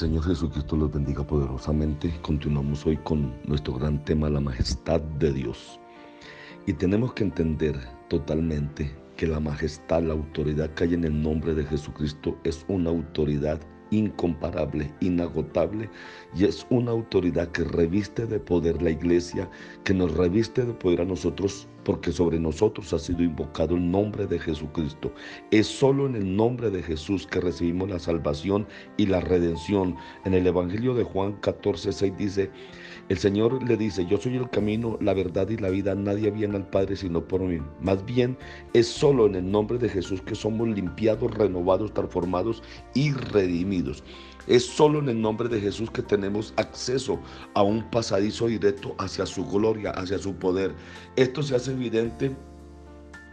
Señor Jesucristo los bendiga poderosamente. Continuamos hoy con nuestro gran tema, la majestad de Dios. Y tenemos que entender totalmente que la majestad, la autoridad que hay en el nombre de Jesucristo es una autoridad incomparable, inagotable, y es una autoridad que reviste de poder la iglesia, que nos reviste de poder a nosotros, porque sobre nosotros ha sido invocado el nombre de Jesucristo. Es solo en el nombre de Jesús que recibimos la salvación y la redención. En el Evangelio de Juan 14, 6 dice, el Señor le dice, yo soy el camino, la verdad y la vida, nadie viene al Padre sino por mí. Más bien es solo en el nombre de Jesús que somos limpiados, renovados, transformados y redimidos. Es solo en el nombre de Jesús que tenemos acceso a un pasadizo directo hacia su gloria, hacia su poder. Esto se hace evidente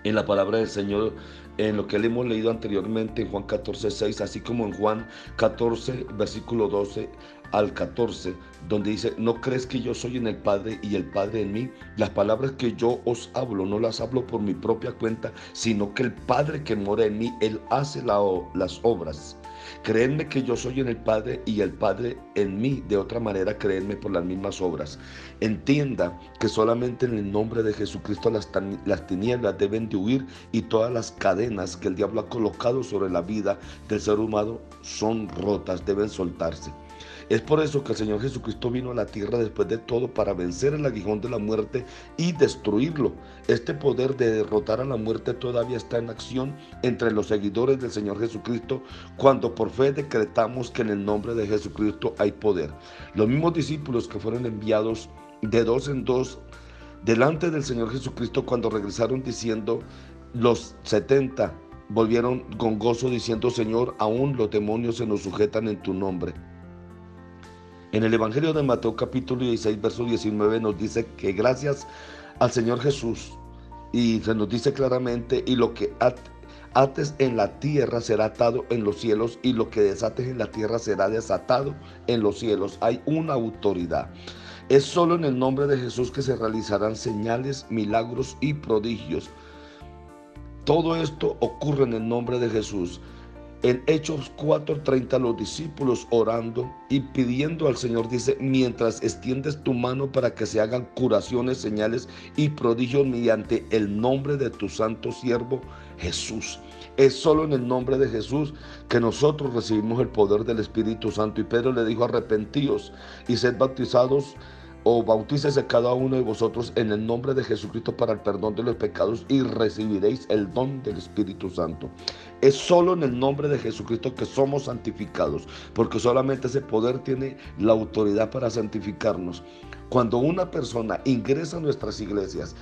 en la palabra del Señor, en lo que le hemos leído anteriormente en Juan 14, 6, así como en Juan 14, versículo 12 al 14, donde dice, no crees que yo soy en el Padre y el Padre en mí. Las palabras que yo os hablo no las hablo por mi propia cuenta, sino que el Padre que mora en mí, Él hace las obras. Creedme que yo soy en el Padre y el Padre en mí. De otra manera, creedme por las mismas obras. Entienda que solamente en el nombre de Jesucristo las, las tinieblas deben de huir y todas las cadenas que el diablo ha colocado sobre la vida del ser humano son rotas, deben soltarse. Es por eso que el Señor Jesucristo vino a la tierra después de todo para vencer el aguijón de la muerte y destruirlo. Este poder de derrotar a la muerte todavía está en acción entre los seguidores del Señor Jesucristo cuando por fe decretamos que en el nombre de Jesucristo hay poder. Los mismos discípulos que fueron enviados de dos en dos delante del Señor Jesucristo cuando regresaron diciendo los 70 volvieron con gozo diciendo Señor, aún los demonios se nos sujetan en tu nombre. En el Evangelio de Mateo capítulo 16, verso 19 nos dice que gracias al Señor Jesús, y se nos dice claramente, y lo que ates en la tierra será atado en los cielos, y lo que desates en la tierra será desatado en los cielos. Hay una autoridad. Es solo en el nombre de Jesús que se realizarán señales, milagros y prodigios. Todo esto ocurre en el nombre de Jesús. En Hechos 4:30 los discípulos orando y pidiendo al Señor dice, mientras extiendes tu mano para que se hagan curaciones, señales y prodigios mediante el nombre de tu santo siervo Jesús. Es solo en el nombre de Jesús que nosotros recibimos el poder del Espíritu Santo. Y Pedro le dijo, arrepentíos y sed bautizados o bautícese cada uno de vosotros en el nombre de Jesucristo para el perdón de los pecados y recibiréis el don del Espíritu Santo. Es solo en el nombre de Jesucristo que somos santificados, porque solamente ese poder tiene la autoridad para santificarnos. Cuando una persona ingresa a nuestras iglesias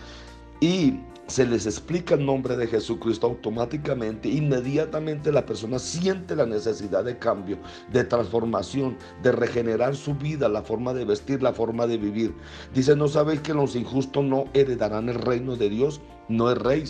y se les explica el nombre de Jesucristo automáticamente, inmediatamente la persona siente la necesidad de cambio, de transformación, de regenerar su vida, la forma de vestir, la forma de vivir. Dice, ¿no sabéis que los injustos no heredarán el reino de Dios? No rey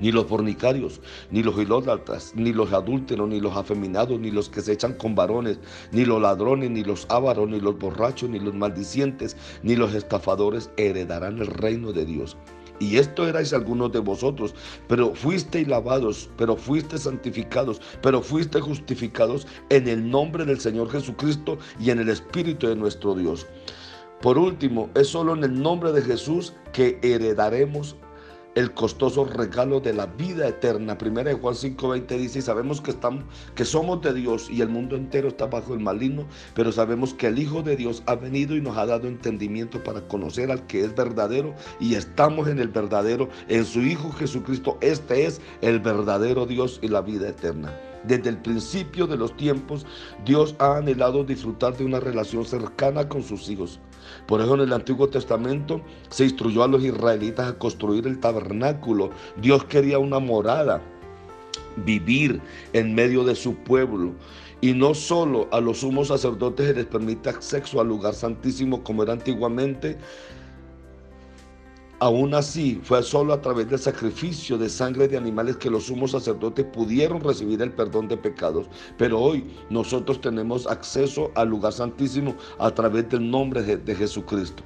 ni los fornicarios, ni los idólatras, ni los adúlteros, ni los afeminados, ni los que se echan con varones, ni los ladrones, ni los ávaros, ni los borrachos, ni los maldicientes, ni los estafadores heredarán el reino de Dios. Y esto erais algunos de vosotros, pero fuisteis lavados, pero fuisteis santificados, pero fuisteis justificados en el nombre del Señor Jesucristo y en el Espíritu de nuestro Dios. Por último, es solo en el nombre de Jesús que heredaremos el costoso regalo de la vida eterna. Primera de Juan 5:20 dice, y sabemos que, estamos, que somos de Dios y el mundo entero está bajo el maligno, pero sabemos que el Hijo de Dios ha venido y nos ha dado entendimiento para conocer al que es verdadero y estamos en el verdadero, en su Hijo Jesucristo. Este es el verdadero Dios y la vida eterna. Desde el principio de los tiempos, Dios ha anhelado disfrutar de una relación cercana con sus hijos. Por eso en el Antiguo Testamento se instruyó a los israelitas a construir el tabernáculo. Dios quería una morada, vivir en medio de su pueblo. Y no solo a los sumos sacerdotes se les permite acceso al lugar santísimo como era antiguamente, Aún así, fue solo a través del sacrificio de sangre de animales que los sumos sacerdotes pudieron recibir el perdón de pecados. Pero hoy nosotros tenemos acceso al lugar santísimo a través del nombre de, Jesucristo.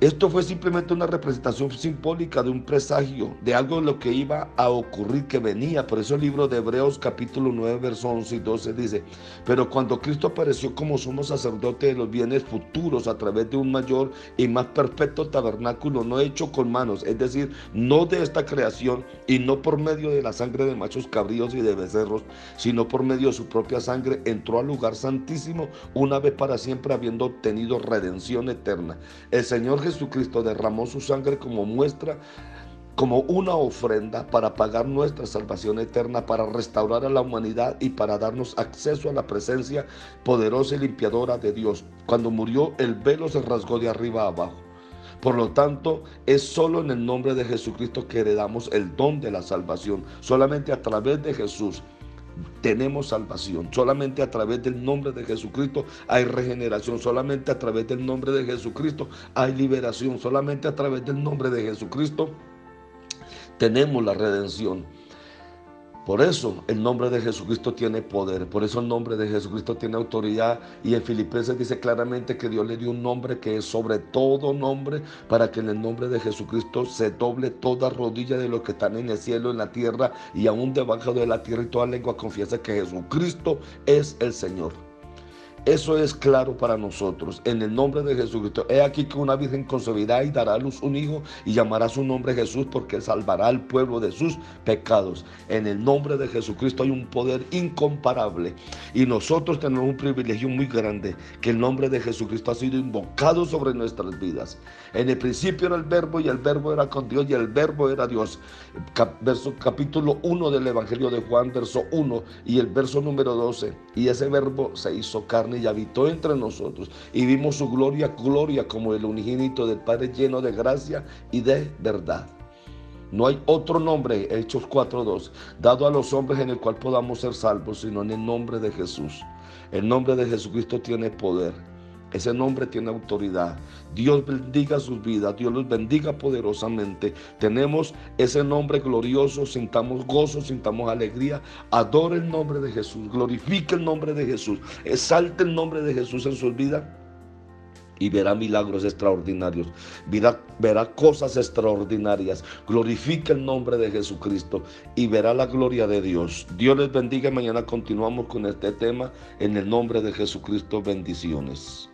Esto fue simplemente una representación simbólica de un presagio, de algo de lo que iba a ocurrir, que venía. Por eso el libro de Hebreos capítulo 9, versos 11 y 12 dice, pero cuando Cristo apareció como sumo sacerdote de los bienes futuros a través de un mayor y más perfecto tabernáculo, no hecho con manos, es decir, no de esta creación y no por medio de la sangre de machos cabríos y de becerros, sino por medio de su propia sangre, entró al lugar santísimo una vez para siempre habiendo obtenido redención eterna. El Señor Jesucristo derramó su sangre como muestra como una ofrenda para pagar nuestra salvación eterna, para restaurar a la humanidad y para darnos acceso a la presencia poderosa y limpiadora de Dios. Cuando murió, el velo se rasgó de arriba a abajo. Por lo tanto, es solo en el nombre de Jesucristo que heredamos el don de la salvación. Solamente a través de Jesús tenemos salvación. Solamente a través del nombre de Jesucristo hay regeneración. Solamente a través del nombre de Jesucristo hay liberación. Solamente a través del nombre de Jesucristo tenemos la redención. Por eso el nombre de Jesucristo tiene poder, por eso el nombre de Jesucristo tiene autoridad y en Filipenses dice claramente que Dios le dio un nombre que es sobre todo nombre para que en el nombre de Jesucristo se doble toda rodilla de los que están en el cielo, en la tierra y aún debajo de la tierra y toda lengua confiesa que Jesucristo es el Señor. Eso es claro para nosotros. En el nombre de Jesucristo. He aquí que una virgen concebirá y dará a luz un hijo y llamará su nombre Jesús porque salvará al pueblo de sus pecados. En el nombre de Jesucristo hay un poder incomparable. Y nosotros tenemos un privilegio muy grande que el nombre de Jesucristo ha sido invocado sobre nuestras vidas. En el principio era el verbo y el verbo era con Dios y el verbo era Dios. verso, capítulo 1 del Evangelio de Juan, verso 1 y el verso número 12. Y ese verbo se hizo carne y habitó entre nosotros. Y vimos su gloria, gloria como el unigénito del Padre lleno de gracia y de verdad. No hay otro nombre, Hechos 4.2, dado a los hombres en el cual podamos ser salvos, sino en el nombre de Jesús. El nombre de Jesucristo tiene poder. Ese nombre tiene autoridad. Dios bendiga sus vidas, Dios los bendiga poderosamente. Tenemos ese nombre glorioso, sintamos gozo, sintamos alegría. Adore el nombre de Jesús, glorifique el nombre de Jesús, exalte el nombre de Jesús en sus vidas y verá milagros extraordinarios, verá, verá, cosas extraordinarias, glorifique el nombre de Jesucristo y verá la gloria de Dios. Dios les bendiga. Mañana continuamos con este tema en el nombre de Jesucristo. Bendiciones.